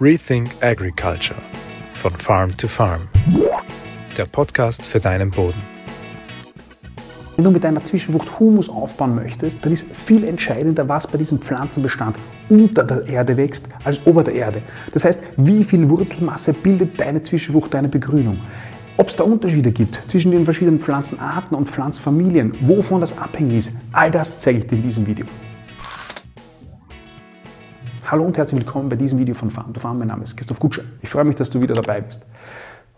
Rethink Agriculture von Farm to Farm. Der Podcast für deinen Boden. Wenn du mit deiner Zwischenwucht Humus aufbauen möchtest, dann ist viel entscheidender, was bei diesem Pflanzenbestand unter der Erde wächst, als ober der Erde. Das heißt, wie viel Wurzelmasse bildet deine Zwischenwucht, deine Begrünung? Ob es da Unterschiede gibt zwischen den verschiedenen Pflanzenarten und Pflanzenfamilien, wovon das abhängig ist, all das zeige ich dir in diesem Video. Hallo und herzlich willkommen bei diesem Video von Farm to Farm. Mein Name ist Christoph Kutscher. Ich freue mich, dass du wieder dabei bist.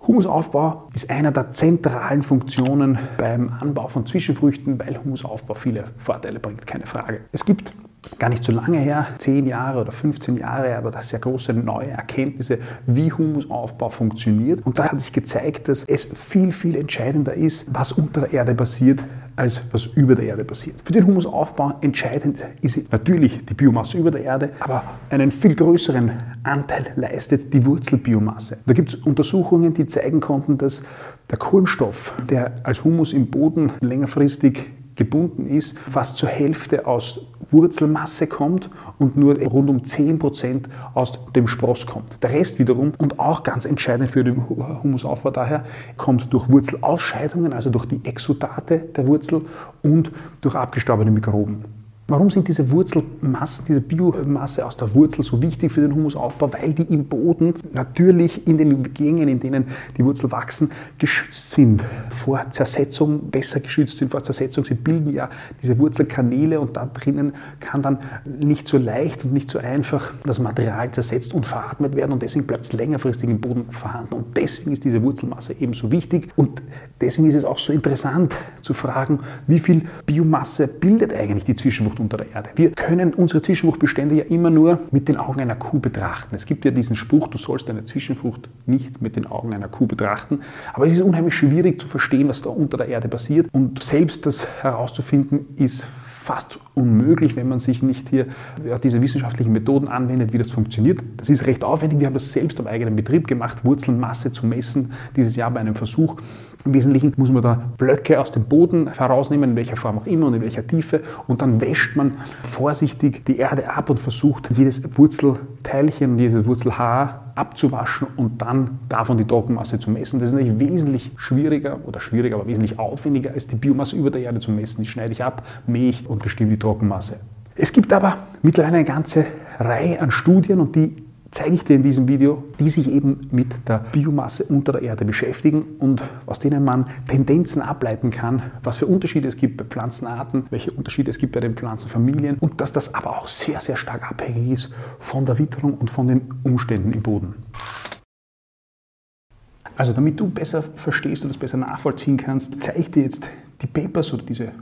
Humusaufbau ist einer der zentralen Funktionen beim Anbau von Zwischenfrüchten, weil Humusaufbau viele Vorteile bringt, keine Frage. Es gibt gar nicht so lange her, 10 Jahre oder 15 Jahre, aber das sehr große neue Erkenntnisse, wie Humusaufbau funktioniert. Und da hat sich gezeigt, dass es viel, viel entscheidender ist, was unter der Erde passiert, als was über der Erde passiert. Für den Humusaufbau entscheidend ist natürlich die Biomasse über der Erde, aber einen viel größeren Anteil leistet die Wurzelbiomasse. Da gibt es Untersuchungen, die zeigen konnten, dass der Kohlenstoff, der als Humus im Boden längerfristig gebunden ist, fast zur Hälfte aus Wurzelmasse kommt und nur rund um 10% aus dem Spross kommt. Der Rest wiederum, und auch ganz entscheidend für den Humusaufbau daher, kommt durch Wurzelausscheidungen, also durch die Exudate der Wurzel und durch abgestorbene Mikroben. Warum sind diese Wurzelmassen, diese Biomasse aus der Wurzel so wichtig für den Humusaufbau? Weil die im Boden natürlich in den Gängen, in denen die Wurzel wachsen, geschützt sind vor Zersetzung, besser geschützt sind vor Zersetzung. Sie bilden ja diese Wurzelkanäle und da drinnen kann dann nicht so leicht und nicht so einfach das Material zersetzt und veratmet werden und deswegen bleibt es längerfristig im Boden vorhanden. Und deswegen ist diese Wurzelmasse ebenso wichtig und deswegen ist es auch so interessant zu fragen, wie viel Biomasse bildet eigentlich die Zwischenwurzel Zwischenwucht unter der Erde. Wir können unsere Zwischenfruchtbestände ja immer nur mit den Augen einer Kuh betrachten. Es gibt ja diesen Spruch, du sollst deine Zwischenfrucht nicht mit den Augen einer Kuh betrachten. Aber es ist unheimlich schwierig zu verstehen, was da unter der Erde passiert. Und selbst das herauszufinden, ist fast unmöglich, wenn man sich nicht hier ja, diese wissenschaftlichen Methoden anwendet, wie das funktioniert. Das ist recht aufwendig. Wir haben das selbst am eigenen Betrieb gemacht, Wurzelmasse zu messen, dieses Jahr bei einem Versuch. Im Wesentlichen muss man da Blöcke aus dem Boden herausnehmen, in welcher Form auch immer und in welcher Tiefe. Und dann wäscht man vorsichtig die Erde ab und versucht, jedes Wurzelteilchen jedes Wurzelhaar abzuwaschen und dann davon die Trockenmasse zu messen. Das ist natürlich wesentlich schwieriger oder schwieriger, aber wesentlich aufwendiger als die Biomasse über der Erde zu messen. Die schneide ich ab, mähe ich und bestimme die Trockenmasse. Es gibt aber mittlerweile eine ganze Reihe an Studien und die zeige ich dir in diesem Video, die sich eben mit der Biomasse unter der Erde beschäftigen und aus denen man Tendenzen ableiten kann, was für Unterschiede es gibt bei Pflanzenarten, welche Unterschiede es gibt bei den Pflanzenfamilien und dass das aber auch sehr, sehr stark abhängig ist von der Witterung und von den Umständen im Boden. Also damit du besser verstehst und das besser nachvollziehen kannst, zeige ich dir jetzt die Papers oder diese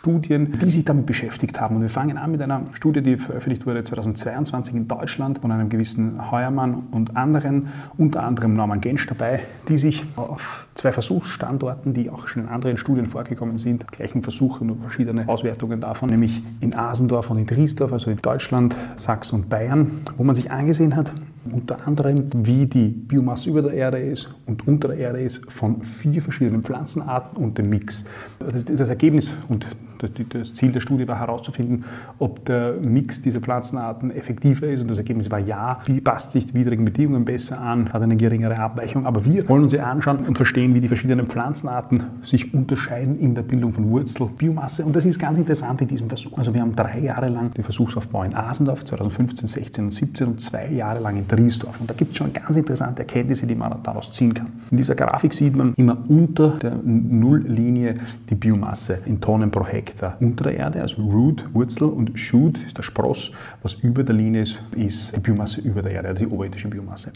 Studien, die sich damit beschäftigt haben. Und wir fangen an mit einer Studie, die veröffentlicht wurde 2022 in Deutschland von einem gewissen Heuermann und anderen, unter anderem Norman Gensch dabei, die sich auf zwei Versuchsstandorten, die auch schon in anderen Studien vorgekommen sind, gleichen Versuche, nur verschiedene Auswertungen davon, nämlich in Asendorf und in Driesdorf, also in Deutschland, Sachsen und Bayern, wo man sich angesehen hat, unter anderem, wie die Biomasse über der Erde ist und unter der Erde ist von vier verschiedenen Pflanzenarten und dem Mix. Das Ergebnis und das Ziel der Studie war herauszufinden, ob der Mix dieser Pflanzenarten effektiver ist und das Ergebnis war ja. Wie passt sich widrigen Bedingungen besser an, hat eine geringere Abweichung. Aber wir wollen uns ja anschauen und verstehen, wie die verschiedenen Pflanzenarten sich unterscheiden in der Bildung von Wurzelbiomasse. Und das ist ganz interessant in diesem Versuch. Also wir haben drei Jahre lang den Versuchsaufbau in Asendorf, 2015, 16 und 17 und zwei Jahre lang in Driesdorf. Und da gibt es schon ganz interessante Erkenntnisse, die man daraus ziehen kann. In dieser Grafik sieht man immer unter der Nulllinie die Biomasse in Tonnen pro Hektar unter der Erde, also Root, Wurzel und Shoot ist der Spross. Was über der Linie ist, ist die Biomasse über der Erde, also die oberirdische Biomasse.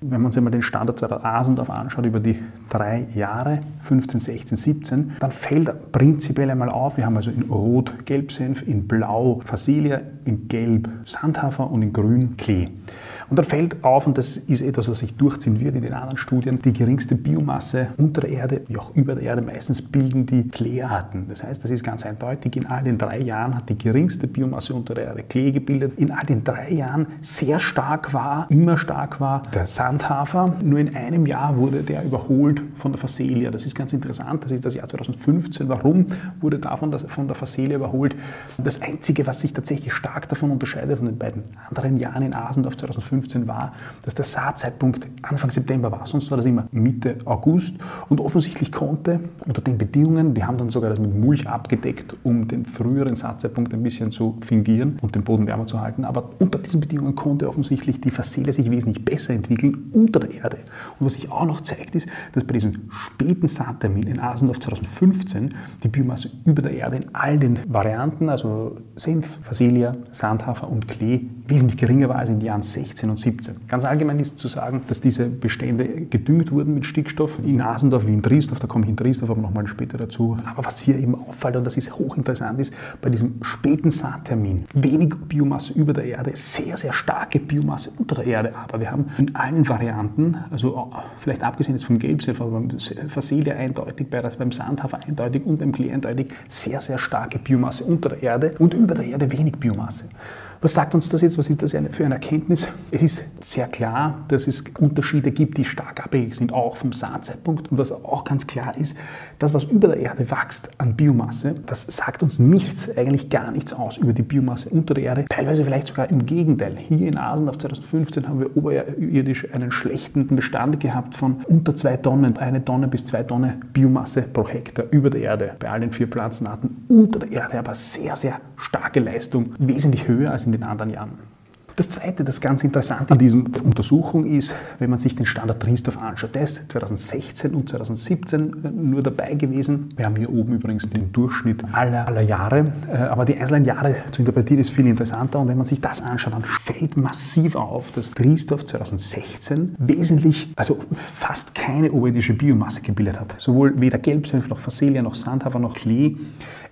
Wenn man sich mal den Standard 2000 Asendorf anschaut über die drei Jahre, 15, 16, 17, dann fällt prinzipiell einmal auf, wir haben also in Rot Gelbsenf, in Blau Fassilia, in Gelb Sandhafer und in Grün Klee. Und dann fällt auf, und das ist etwas, was sich durchziehen wird in den anderen Studien, die geringste Biomasse unter der Erde, wie auch über der Erde, meistens bilden die Kleearten. Das heißt, das ist ganz eindeutig, in all den drei Jahren hat die geringste Biomasse unter der Erde Klee gebildet. In all den drei Jahren sehr stark war, immer stark war der Sandhafer. Nur in einem Jahr wurde der überholt von der Phacelia. Das ist ganz interessant, das ist das Jahr 2015. Warum wurde davon von der Phacelia überholt? Das Einzige, was sich tatsächlich stark davon unterscheidet, von den beiden anderen Jahren in Asendorf 2015, 2015 war, dass der Saatzeitpunkt Anfang September war. Sonst war das immer Mitte August. Und offensichtlich konnte unter den Bedingungen, die haben dann sogar das mit Mulch abgedeckt, um den früheren Saatzeitpunkt ein bisschen zu fingieren und den Boden wärmer zu halten. Aber unter diesen Bedingungen konnte offensichtlich die Facelie sich wesentlich besser entwickeln unter der Erde. Und was sich auch noch zeigt, ist, dass bei diesem späten Saattermin in Asendorf 2015 die Biomasse über der Erde in all den Varianten, also Senf, Facelia, Sandhafer und Klee, wesentlich geringer war als in den Jahren 16 und 17. Ganz allgemein ist zu sagen, dass diese Bestände gedüngt wurden mit Stickstoff in Asendorf wie in Triesdorf, da komme ich in Triesdorf aber nochmal später dazu. Aber was hier eben auffällt, und das ist hochinteressant, ist bei diesem späten Saattermin wenig Biomasse über der Erde, sehr, sehr starke Biomasse unter der Erde. Aber wir haben in allen Varianten, also vielleicht abgesehen jetzt vom Gelbsenf, aber beim Facelia eindeutig, beim Sandhafer eindeutig und beim Klee eindeutig, sehr, sehr starke Biomasse unter der Erde und über der Erde wenig Biomasse. Was sagt uns das jetzt? Was ist das für eine Erkenntnis? Es ist sehr klar, dass es Unterschiede gibt, die stark abhängig sind, auch vom Saatzeitpunkt. Und was auch ganz klar ist, das, was über der Erde wächst an Biomasse, das sagt uns nichts, eigentlich gar nichts aus über die Biomasse unter der Erde. Teilweise vielleicht sogar im Gegenteil. Hier in Asien auf 2015 haben wir oberirdisch einen schlechten Bestand gehabt von unter zwei Tonnen, eine Tonne bis zwei Tonnen Biomasse pro Hektar über der Erde bei all den vier Pflanzenarten. Unter der Erde aber sehr, sehr starke Leistung, wesentlich höher als in den anderen Jahren. Das Zweite, das ganz Interessante an dieser Untersuchung ist, wenn man sich den Standard Triesdorf anschaut. Der ist 2016 und 2017 äh, nur dabei gewesen. Wir haben hier oben übrigens den Durchschnitt aller, aller Jahre. Äh, aber die einzelnen Jahre zu interpretieren ist viel interessanter. Und wenn man sich das anschaut, dann fällt massiv auf, dass Triesdorf 2016 wesentlich, also fast keine oberirdische Biomasse gebildet hat. Sowohl weder Gelbsenf noch Facelia noch Sandhafer noch Klee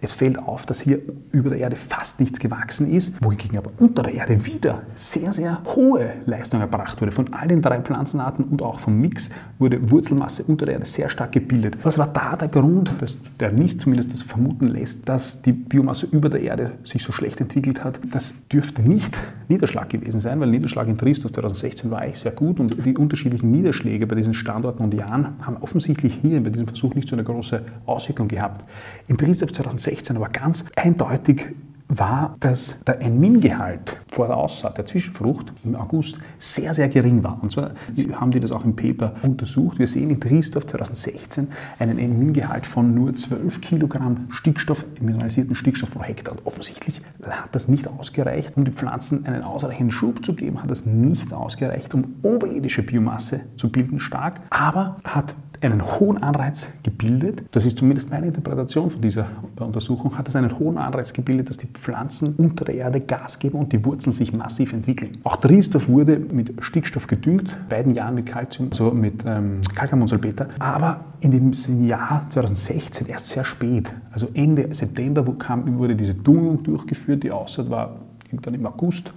es fällt auf, dass hier über der Erde fast nichts gewachsen ist, wohingegen aber unter der Erde wieder sehr, sehr hohe Leistung erbracht wurde. Von all den drei Pflanzenarten und auch vom Mix wurde Wurzelmasse unter der Erde sehr stark gebildet. Was war da der Grund, dass der nicht zumindest das vermuten lässt, dass die Biomasse über der Erde sich so schlecht entwickelt hat? Das dürfte nicht Niederschlag gewesen sein, weil Niederschlag in Triesdorf 2016 war eigentlich sehr gut und die unterschiedlichen Niederschläge bei diesen Standorten und Jahren haben offensichtlich hier bei diesem Versuch nicht so eine große Auswirkung gehabt. In Triesdorf 2016 aber ganz eindeutig war, dass der Enmin-Gehalt vor der Aussaat der Zwischenfrucht im August sehr, sehr gering war. Und zwar haben die das auch im Paper untersucht. Wir sehen in Triesdorf 2016 einen Enmin-Gehalt von nur 12 Kilogramm Stickstoff, mineralisierten Stickstoff pro Hektar. Und offensichtlich hat das nicht ausgereicht, um den Pflanzen einen ausreichenden Schub zu geben, hat das nicht ausgereicht, um oberirdische Biomasse zu bilden stark, aber hat einen hohen Anreiz gebildet, das ist zumindest meine Interpretation von dieser Untersuchung, hat es einen hohen Anreiz gebildet, dass die Pflanzen unter der Erde Gas geben und die Wurzeln sich massiv entwickeln. Auch Triesdorf wurde mit Stickstoff gedüngt, beiden Jahren mit Calcium, also mit ähm, Calciummonsalpeter, aber in dem Jahr 2016 erst sehr spät, also Ende September kam, wurde diese Düngung durchgeführt, die Aussaat war dann im August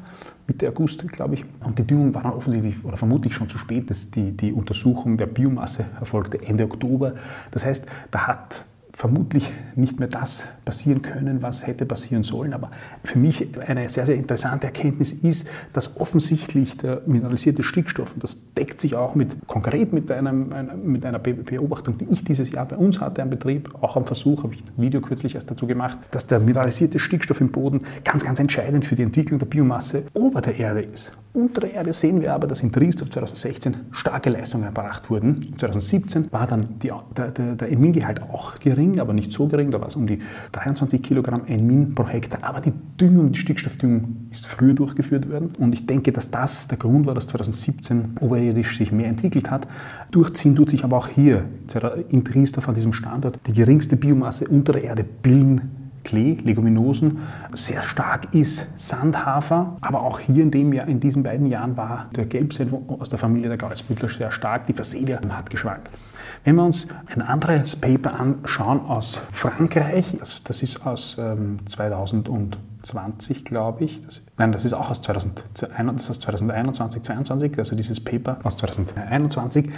Mitte August, glaube ich. Und die Düngung war dann offensichtlich oder vermutlich schon zu spät. dass die, die Untersuchung der Biomasse erfolgte Ende Oktober. Das heißt, da hat vermutlich nicht mehr das passieren können, was hätte passieren sollen. Aber für mich eine sehr, sehr interessante Erkenntnis ist, dass offensichtlich der mineralisierte Stickstoff, und das deckt sich auch mit, konkret mit, einem, mit einer Beobachtung, die ich dieses Jahr bei uns hatte am Betrieb, auch am Versuch, habe ich ein Video kürzlich erst dazu gemacht, dass der mineralisierte Stickstoff im Boden ganz, ganz entscheidend für die Entwicklung der Biomasse ober der Erde ist. Unter der Erde sehen wir aber, dass in Triesdorf 2016 starke Leistungen erbracht wurden. 2017 war dann die, der, der, der Emingehalt auch gering gering, aber nicht so gering. Da war es um die 23 Kilogramm Enmin pro Hektar. Aber die Düngung, die Stickstoffdüngung ist früher durchgeführt worden. Und ich denke, dass das der Grund war, dass 2017 oberirdisch sich mehr entwickelt hat. Durchziehen tut sich aber auch hier in Triesdorf an diesem Standort die geringste Biomasse unter der Erde bilden Klee, Leguminosen, sehr stark ist Sandhafer, aber auch hier in, dem Jahr, in diesen beiden Jahren war der Gelbsenf aus der Familie der Gaulsbüttler sehr stark, die Facelia hat geschwankt. Wenn wir uns ein anderes Paper anschauen aus Frankreich, das, das ist aus ähm, 2020, glaube ich. Das, nein, das ist auch aus, 2000, das ist aus 2021, 2022, also dieses Paper aus 2021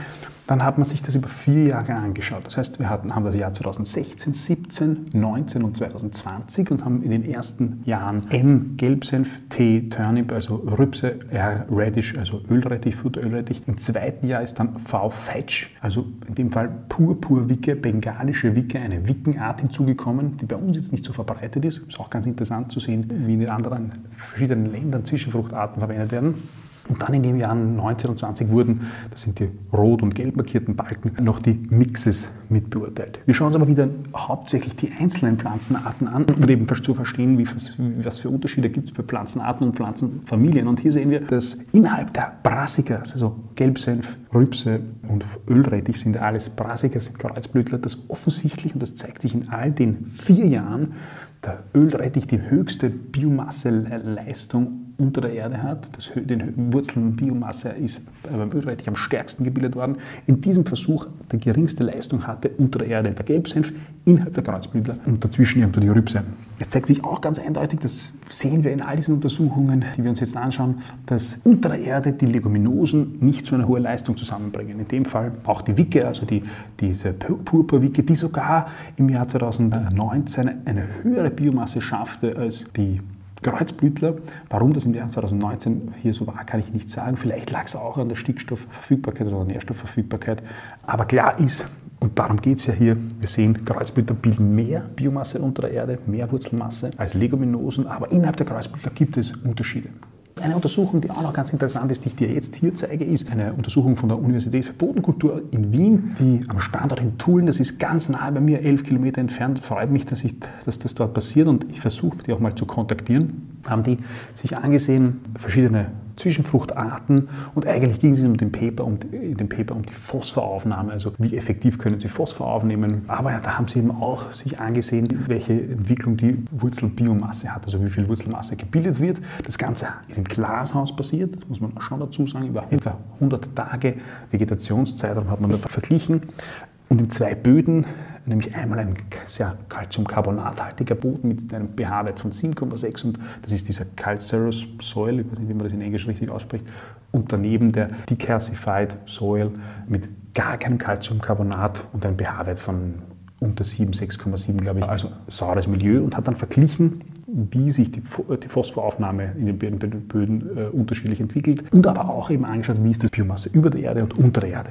dann hat man sich das über vier Jahre angeschaut. Das heißt, wir hatten, haben das Jahr 2016, 17, 19 und 2020 und haben in den ersten Jahren M Gelbsenf, T Turnip, also Rübse, R Radish, also Ölrettich, Futterölrettich. Im zweiten Jahr ist dann V Fetch, also in dem Fall Purpurwicke, bengalische Wicke, eine Wickenart hinzugekommen, die bei uns jetzt nicht so verbreitet ist. Ist auch ganz interessant zu sehen, wie in den anderen verschiedenen Ländern Zwischenfruchtarten verwendet werden. Und dann in den Jahren 19 und 20 wurden, das sind die rot und gelb markierten Balken, noch die Mixes mit beurteilt. Wir schauen uns aber wieder hauptsächlich die einzelnen Pflanzenarten an, um eben zu verstehen, wie, was für Unterschiede gibt es bei Pflanzenarten und Pflanzenfamilien. Und hier sehen wir, dass innerhalb der Brassicas, also Gelbsenf, Rübse und Ölrettich sind alles Brassicas, sind Kreuzblütler, das offensichtlich, und das zeigt sich in all den vier Jahren, der Ölrettich die höchste Biomasseleistung unter der Erde hat. Das, den Wurzelbiomasse ist beim Ölrettich am stärksten gebildet worden. In diesem Versuch der geringste Leistung hatte unter der Erde der Gelbsenf, innerhalb der Kreuzblütler und dazwischen irgendwo die Rübse. Es zeigt sich auch ganz eindeutig, das sehen wir in all diesen Untersuchungen, die wir uns jetzt anschauen, dass unter der Erde die Leguminosen nicht so eine hohe Leistung zusammenbringen. In dem Fall auch die Wicke, also die, diese Purpurwicke, die sogar im Jahr 2019 eine höhere Biomasse schaffte als die Kreuzblütler. Warum das im Jahr 2019 hier so war, kann ich nicht sagen. Vielleicht lag es auch an der Stickstoffverfügbarkeit oder der Nährstoffverfügbarkeit. Aber klar ist, und darum geht es ja hier, wir sehen, Kreuzblüter bilden mehr Biomasse unter der Erde, mehr Wurzelmasse als Leguminosen, aber innerhalb der Kreuzblüter gibt es Unterschiede. Eine Untersuchung, die auch noch ganz interessant ist, die ich dir jetzt hier zeige, ist eine Untersuchung von der Universität für Bodenkultur in Wien, die am Standort in Tulln, das ist ganz nahe bei mir, elf Kilometer entfernt. Freut mich, dass, ich, dass das dort passiert und ich versuche, die auch mal zu kontaktieren. Haben die sich angesehen, verschiedene Zwischenfruchtarten und eigentlich ging es um den Paper, um, in dem Paper um die Phosphoraufnahme, also wie effektiv können Sie Phosphor aufnehmen. Aber da haben sie eben auch sich angesehen, welche Entwicklung die Wurzelbiomasse hat, also wie viel Wurzelmasse gebildet wird. Das Ganze ist im Glashaus passiert, das muss man schon dazu sagen, über etwa 100 Tage Vegetationszeitraum hat man da verglichen. Und in zwei Böden, nämlich einmal ein sehr calciumcarbonathaltiger Boden mit einem pH-Wert von 7,6 und das ist dieser Calcareous Soil, ich weiß nicht, wie man das in Englisch richtig ausspricht, und daneben der Decalcified Soil mit gar keinem Calciumcarbonat und einem pH-Wert von unter 7, 6,7 glaube ich, also saures Milieu und hat dann verglichen, wie sich die, die Phosphoraufnahme in den Böden äh, unterschiedlich entwickelt und aber auch eben angeschaut, wie ist das Biomasse über der Erde und unter der Erde.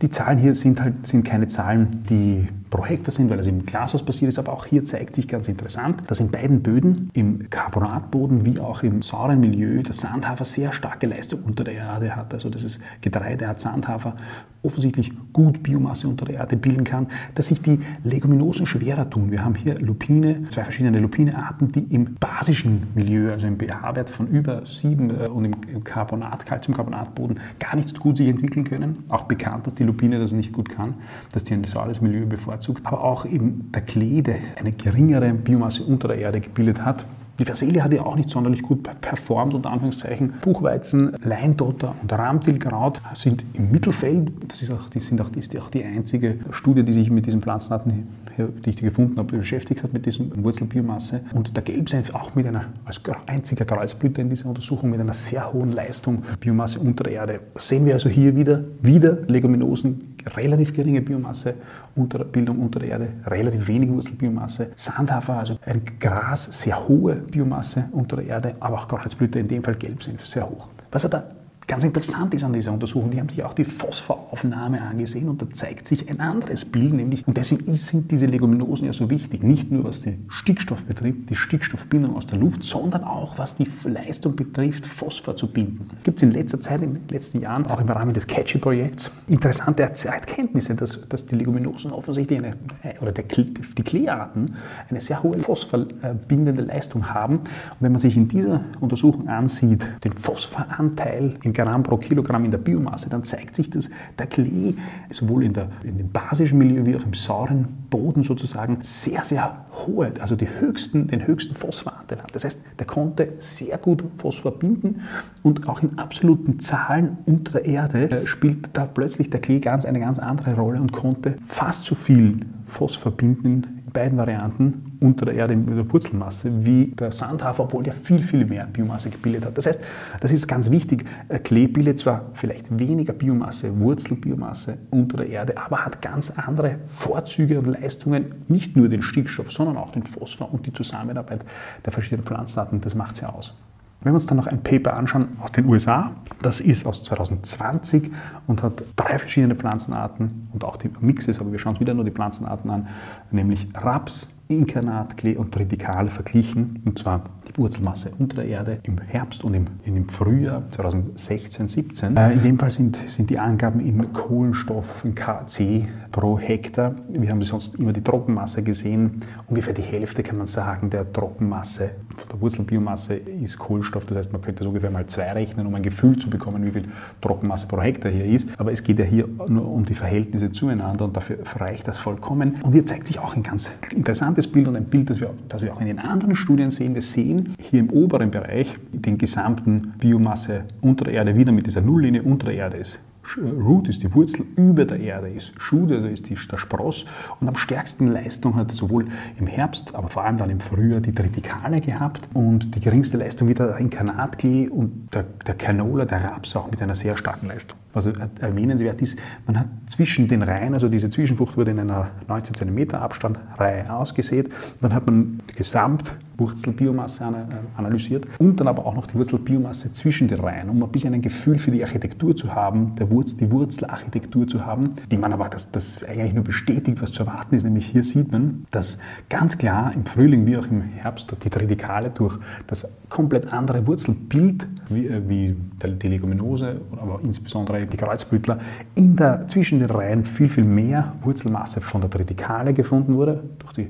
Die Zahlen hier sind halt sind keine Zahlen, die pro Hektar sind, weil es im Glashaus passiert ist, aber auch hier zeigt sich ganz interessant, dass in beiden Böden, im Carbonatboden wie auch im sauren Milieu, der Sandhafer sehr starke Leistung unter der Erde hat. Also das ist Getreide hat Sandhafer offensichtlich gut Biomasse unter der Erde bilden kann, dass sich die Leguminosen schwerer tun. Wir haben hier Lupine, zwei verschiedene Lupinearten, die im basischen Milieu, also im pH-Wert von über 7 äh, und im Carbonat, Calciumcarbonatboden, gar nicht so gut sich entwickeln können. Auch bekannt, dass die Lupine das nicht gut kann, dass die ein saures Milieu bevorzugt. Aber auch eben der Klee, der eine geringere Biomasse unter der Erde gebildet hat, die Verselie hat ja auch nicht sonderlich gut performt, unter Anführungszeichen. Buchweizen, Leindotter und Ramtilkraut sind im Mittelfeld. Das ist auch, die sind auch, ist auch die einzige Studie, die sich mit diesen Pflanzenarten, die ich gefunden habe, beschäftigt hat, mit diesem Wurzelbiomasse. Und der Gelbsenf auch mit einer, als einziger Kreuzblüter in dieser Untersuchung, mit einer sehr hohen Leistung Biomasse unter der Erde. sehen wir also hier wieder, wieder Leguminosen, relativ geringe Biomasse, unter, Bildung unter der Erde, relativ wenig Wurzelbiomasse. Sandhafer, also ein Gras, sehr hohe Biomasse unter der Erde, aber auch Kreuzblüter, in dem Fall Gelbsenf, sehr hoch. Was aber Ganz interessant ist an dieser Untersuchung, die haben sich auch die Phosphoraufnahme angesehen und da zeigt sich ein anderes Bild, nämlich, und deswegen sind diese Leguminosen ja so wichtig, nicht nur was den Stickstoff betrifft, die Stickstoffbindung aus der Luft, sondern auch was die Leistung betrifft, Phosphor zu binden. Gibt es in letzter Zeit, in den letzten Jahren, auch im Rahmen des Catchy-Projekts, interessante Erkenntnisse, dass, dass die Leguminosen offensichtlich eine, oder der, die Kleearten eine sehr hohe phosphorbindende Leistung haben. Und wenn man sich in dieser Untersuchung ansieht, den Phosphoranteil im Gramm pro Kilogramm in der Biomasse, dann zeigt sich, dass der Klee sowohl in, der, in dem basischen Milieu wie auch im sauren Boden sozusagen sehr, sehr hohe, also die höchsten, den höchsten Phosphoranteil hat. Das heißt, der konnte sehr gut Phosphor binden und auch in absoluten Zahlen unter der Erde äh, spielt da plötzlich der Klee ganz eine ganz andere Rolle und konnte fast so viel Phosphor binden beiden Varianten unter der Erde in der Wurzelmasse wie der Sandhafer, obwohl der viel, viel mehr Biomasse gebildet hat. Das heißt, das ist ganz wichtig. Klee bildet zwar vielleicht weniger Biomasse, Wurzelbiomasse unter der Erde, aber hat ganz andere Vorzüge und Leistungen, nicht nur den Stickstoff, sondern auch den Phosphor und die Zusammenarbeit der verschiedenen Pflanzenarten. Das macht es ja aus. Wenn wir uns dann noch ein Paper anschauen aus den USA, das ist aus 2020 und hat drei verschiedene Pflanzenarten und auch die Mixes, aber wir schauen uns wieder nur die Pflanzenarten an, nämlich Raps, Inkarnat, Klee und Tritikale verglichen, und zwar die Wurzelmasse unter der Erde im Herbst und im, im Frühjahr 2016, 17. Äh, in dem Fall sind, sind die Angaben in Kohlenstoff, in KC pro Hektar. Wir haben sonst immer die Trockenmasse gesehen. Ungefähr die Hälfte kann man sagen der Trockenmasse von der Wurzelbiomasse ist Kohlenstoff. Das heißt, man könnte so ungefähr mal zwei rechnen, um ein Gefühl zu bekommen, wie viel Trockenmasse pro Hektar hier ist. Aber es geht ja hier nur um die Verhältnisse zueinander und dafür reicht das vollkommen. Und hier zeigt sich auch ein ganz interessantes Bild und ein Bild, das wir, das wir auch in den anderen Studien sehen. Wir sehen hier im oberen Bereich den gesamten Biomasse unter der Erde wieder mit dieser Nulllinie unter der Erde ist Root ist die Wurzel, über der Erde ist Shoot, also ist die, der Spross. Und am stärksten Leistung hat sowohl im Herbst, aber vor allem dann im Frühjahr die Tritikale gehabt und die geringste Leistung wieder der Inkarnatklee und der, der Canola, der Raps auch mit einer sehr starken Leistung. Was erwähnenswert ist, man hat zwischen den Reihen, also diese Zwischenfrucht wurde in einer 19 cm Abstand Reihe ausgesät, dann hat man die Gesamt Wurzelbiomasse äh, analysiert und dann aber auch noch die Wurzelbiomasse zwischen den Reihen, um ein bisschen ein Gefühl für die Architektur zu haben, der Wurzel, die Wurzelarchitektur zu haben, die man aber das, das eigentlich nur bestätigt, was zu erwarten ist. Nämlich hier sieht man, dass ganz klar im Frühling wie auch im Herbst die Tritikale durch das komplett andere Wurzelbild, wie, äh, wie die Leguminose, aber insbesondere die Kreuzblütler, in der, zwischen den Reihen viel, viel mehr Wurzelmasse von der Tritikale gefunden wurde, durch die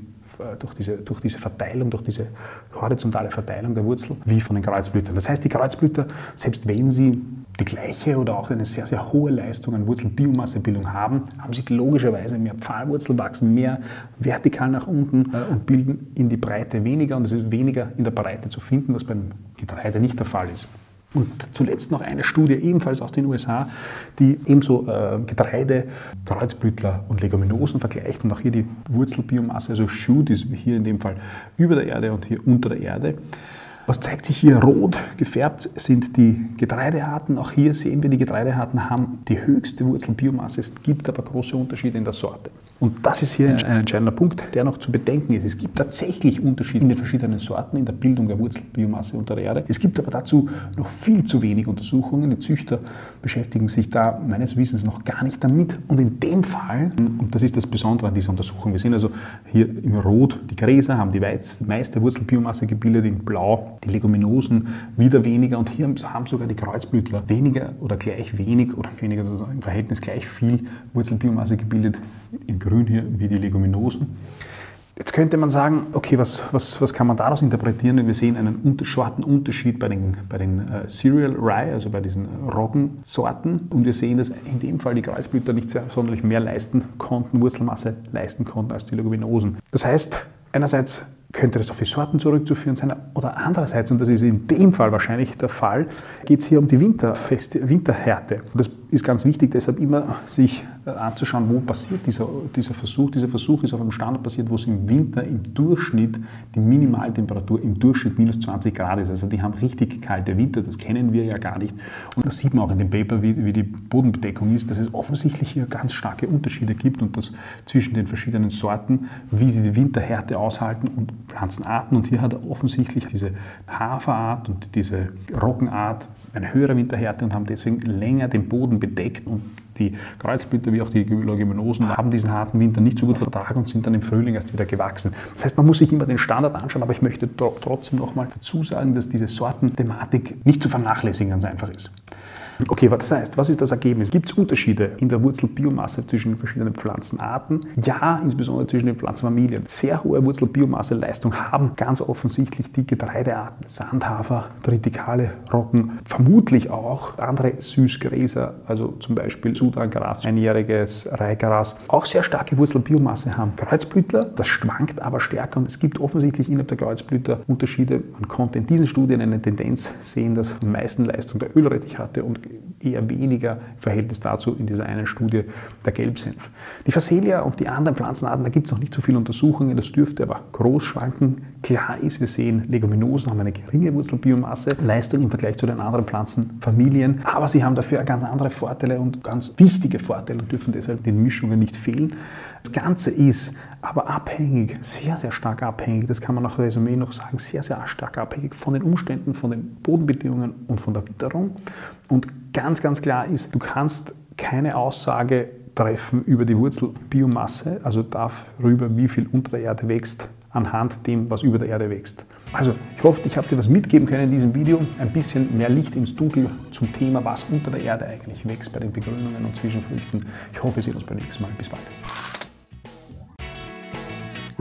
durch diese, durch diese Verteilung, durch diese horizontale Verteilung der Wurzel, wie von den Kreuzblütern. Das heißt, die Kreuzblüter, selbst wenn sie die gleiche oder auch eine sehr, sehr hohe Leistung an Wurzelbiomassebildung haben, haben sie logischerweise mehr Pfahlwurzel, wachsen mehr vertikal nach unten äh, und bilden in die Breite weniger und es ist weniger in der Breite zu finden, was beim Getreide nicht der Fall ist. Und zuletzt noch eine Studie, ebenfalls aus den USA, die ebenso äh, Getreide, Kreuzblütler und Leguminosen vergleicht und auch hier die Wurzelbiomasse, also Shoot ist hier in dem Fall über der Erde und hier unter der Erde. Was zeigt sich hier rot gefärbt sind die Getreidearten. Auch hier sehen wir, die Getreidearten haben die höchste Wurzelbiomasse. Es gibt aber große Unterschiede in der Sorte. Und das ist hier ein entscheidender Punkt, der noch zu bedenken ist. Es gibt tatsächlich Unterschiede in den verschiedenen Sorten in der Bildung der Wurzelbiomasse unter der Erde. Es gibt aber dazu noch viel zu wenig Untersuchungen. Die Züchter beschäftigen sich da meines Wissens noch gar nicht damit. Und in dem Fall, und das ist das Besondere an dieser Untersuchung, wir sehen also hier im Rot, die Gräser haben die meiste Wurzelbiomasse gebildet, in Blau die Leguminosen wieder weniger und hier haben sogar die Kreuzblütler weniger oder gleich wenig oder weniger also im Verhältnis gleich viel Wurzelbiomasse gebildet in Grün hier wie die Leguminosen. Jetzt könnte man sagen, okay, was, was, was kann man daraus interpretieren? Wir sehen einen unter, schwarzen Unterschied bei den, bei den äh, Cereal Rye, also bei diesen Roggensorten. Und wir sehen, dass in dem Fall die Kreuzblüter nicht sehr, sonderlich mehr leisten konnten, Wurzelmasse leisten konnten als die Leguminosen. Das heißt, einerseits könnte das auf die Sorten zurückzuführen sein. Oder andererseits, und das ist in dem Fall wahrscheinlich der Fall, geht es hier um die Winterfeste, Winterhärte. Das ist ganz wichtig, deshalb immer sich äh, anzuschauen, wo passiert dieser, dieser Versuch. Dieser Versuch ist auf einem Standort passiert, wo es im Winter im Durchschnitt die Minimaltemperatur im Durchschnitt minus 20 Grad ist. Also die haben richtig kalte Winter, das kennen wir ja gar nicht. Und das sieht man auch in dem Paper, wie, wie die Bodenbedeckung ist, dass es offensichtlich hier ganz starke Unterschiede gibt und dass zwischen den verschiedenen Sorten, wie sie die Winterhärte aushalten und Pflanzenarten. Und hier hat offensichtlich diese Haferart und diese Roggenart eine höhere Winterhärte und haben deswegen länger den Boden bedeckt und die Kreuzblüter wie auch die Leguminosen haben diesen harten Winter nicht so gut vertragen und sind dann im Frühling erst wieder gewachsen. Das heißt, man muss sich immer den Standard anschauen, aber ich möchte trotzdem nochmal dazu sagen, dass diese Sortenthematik nicht zu vernachlässigen ganz einfach ist. Okay, was das heißt, was ist das Ergebnis? Gibt es Unterschiede in der Wurzelbiomasse zwischen den verschiedenen Pflanzenarten? Ja, insbesondere zwischen den Pflanzenfamilien. Sehr hohe Wurzelbiomasseleistung haben ganz offensichtlich die Getreidearten, Sandhafer, Tritikale, Roggen, vermutlich auch andere Süßgräser, also zum Beispiel Sudangras, einjähriges Reihgras, auch sehr starke Wurzelbiomasse haben. Kreuzblütler, das schwankt aber stärker und es gibt offensichtlich innerhalb der Kreuzblüter Unterschiede. Man konnte in diesen Studien eine Tendenz sehen, dass am meisten Leistung der Ölrettich hatte und eher weniger im Verhältnis dazu in dieser einen Studie der Gelbsenf. Die Phacelia und die anderen Pflanzenarten, da gibt es noch nicht so viele Untersuchungen, das dürfte aber groß schwanken. Klar ist, wir sehen, Leguminosen haben eine geringe Wurzelbiomasse, Leistung im Vergleich zu den anderen Pflanzenfamilien, aber sie haben dafür ganz andere Vorteile und ganz wichtige Vorteile und dürfen deshalb den Mischungen nicht fehlen. Das Ganze ist aber abhängig, sehr, sehr stark abhängig, das kann man nach Resümee noch sagen, sehr, sehr stark abhängig von den Umständen, von den Bodenbedingungen und von der Witterung. Und ganz, ganz klar ist, du kannst keine Aussage treffen über die Wurzelbiomasse, also darüber, wie viel unter der Erde wächst, anhand dem, was über der Erde wächst. Also, ich hoffe, ich habe dir was mitgeben können in diesem Video. Ein bisschen mehr Licht ins Dunkel zum Thema, was unter der Erde eigentlich wächst bei den Begrünungen und Zwischenfrüchten. Ich hoffe, wir sehen uns beim nächsten Mal. Bis bald.